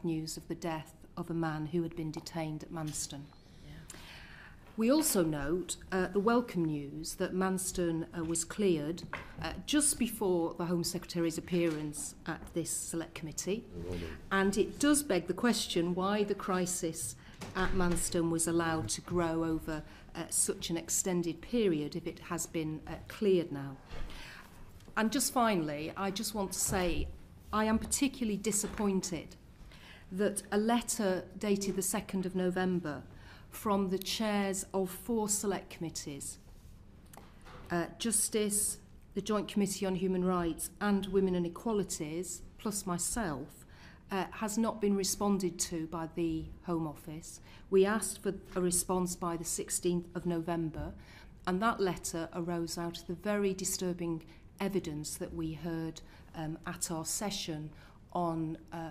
sad news of the death of a man who had been detained at Manston. We also note uh, the welcome news that Manston uh, was cleared uh, just before the Home Secretary's appearance at this select committee. And it does beg the question why the crisis at Manston was allowed to grow over uh, such an extended period if it has been uh, cleared now. And just finally, I just want to say I am particularly disappointed that a letter dated the 2nd of November from the chairs of four select committees uh, Justice, the Joint Committee on Human Rights, and Women and Equalities, plus myself, uh, has not been responded to by the Home Office. We asked for a response by the 16th of November, and that letter arose out of the very disturbing evidence that we heard um, at our session on uh,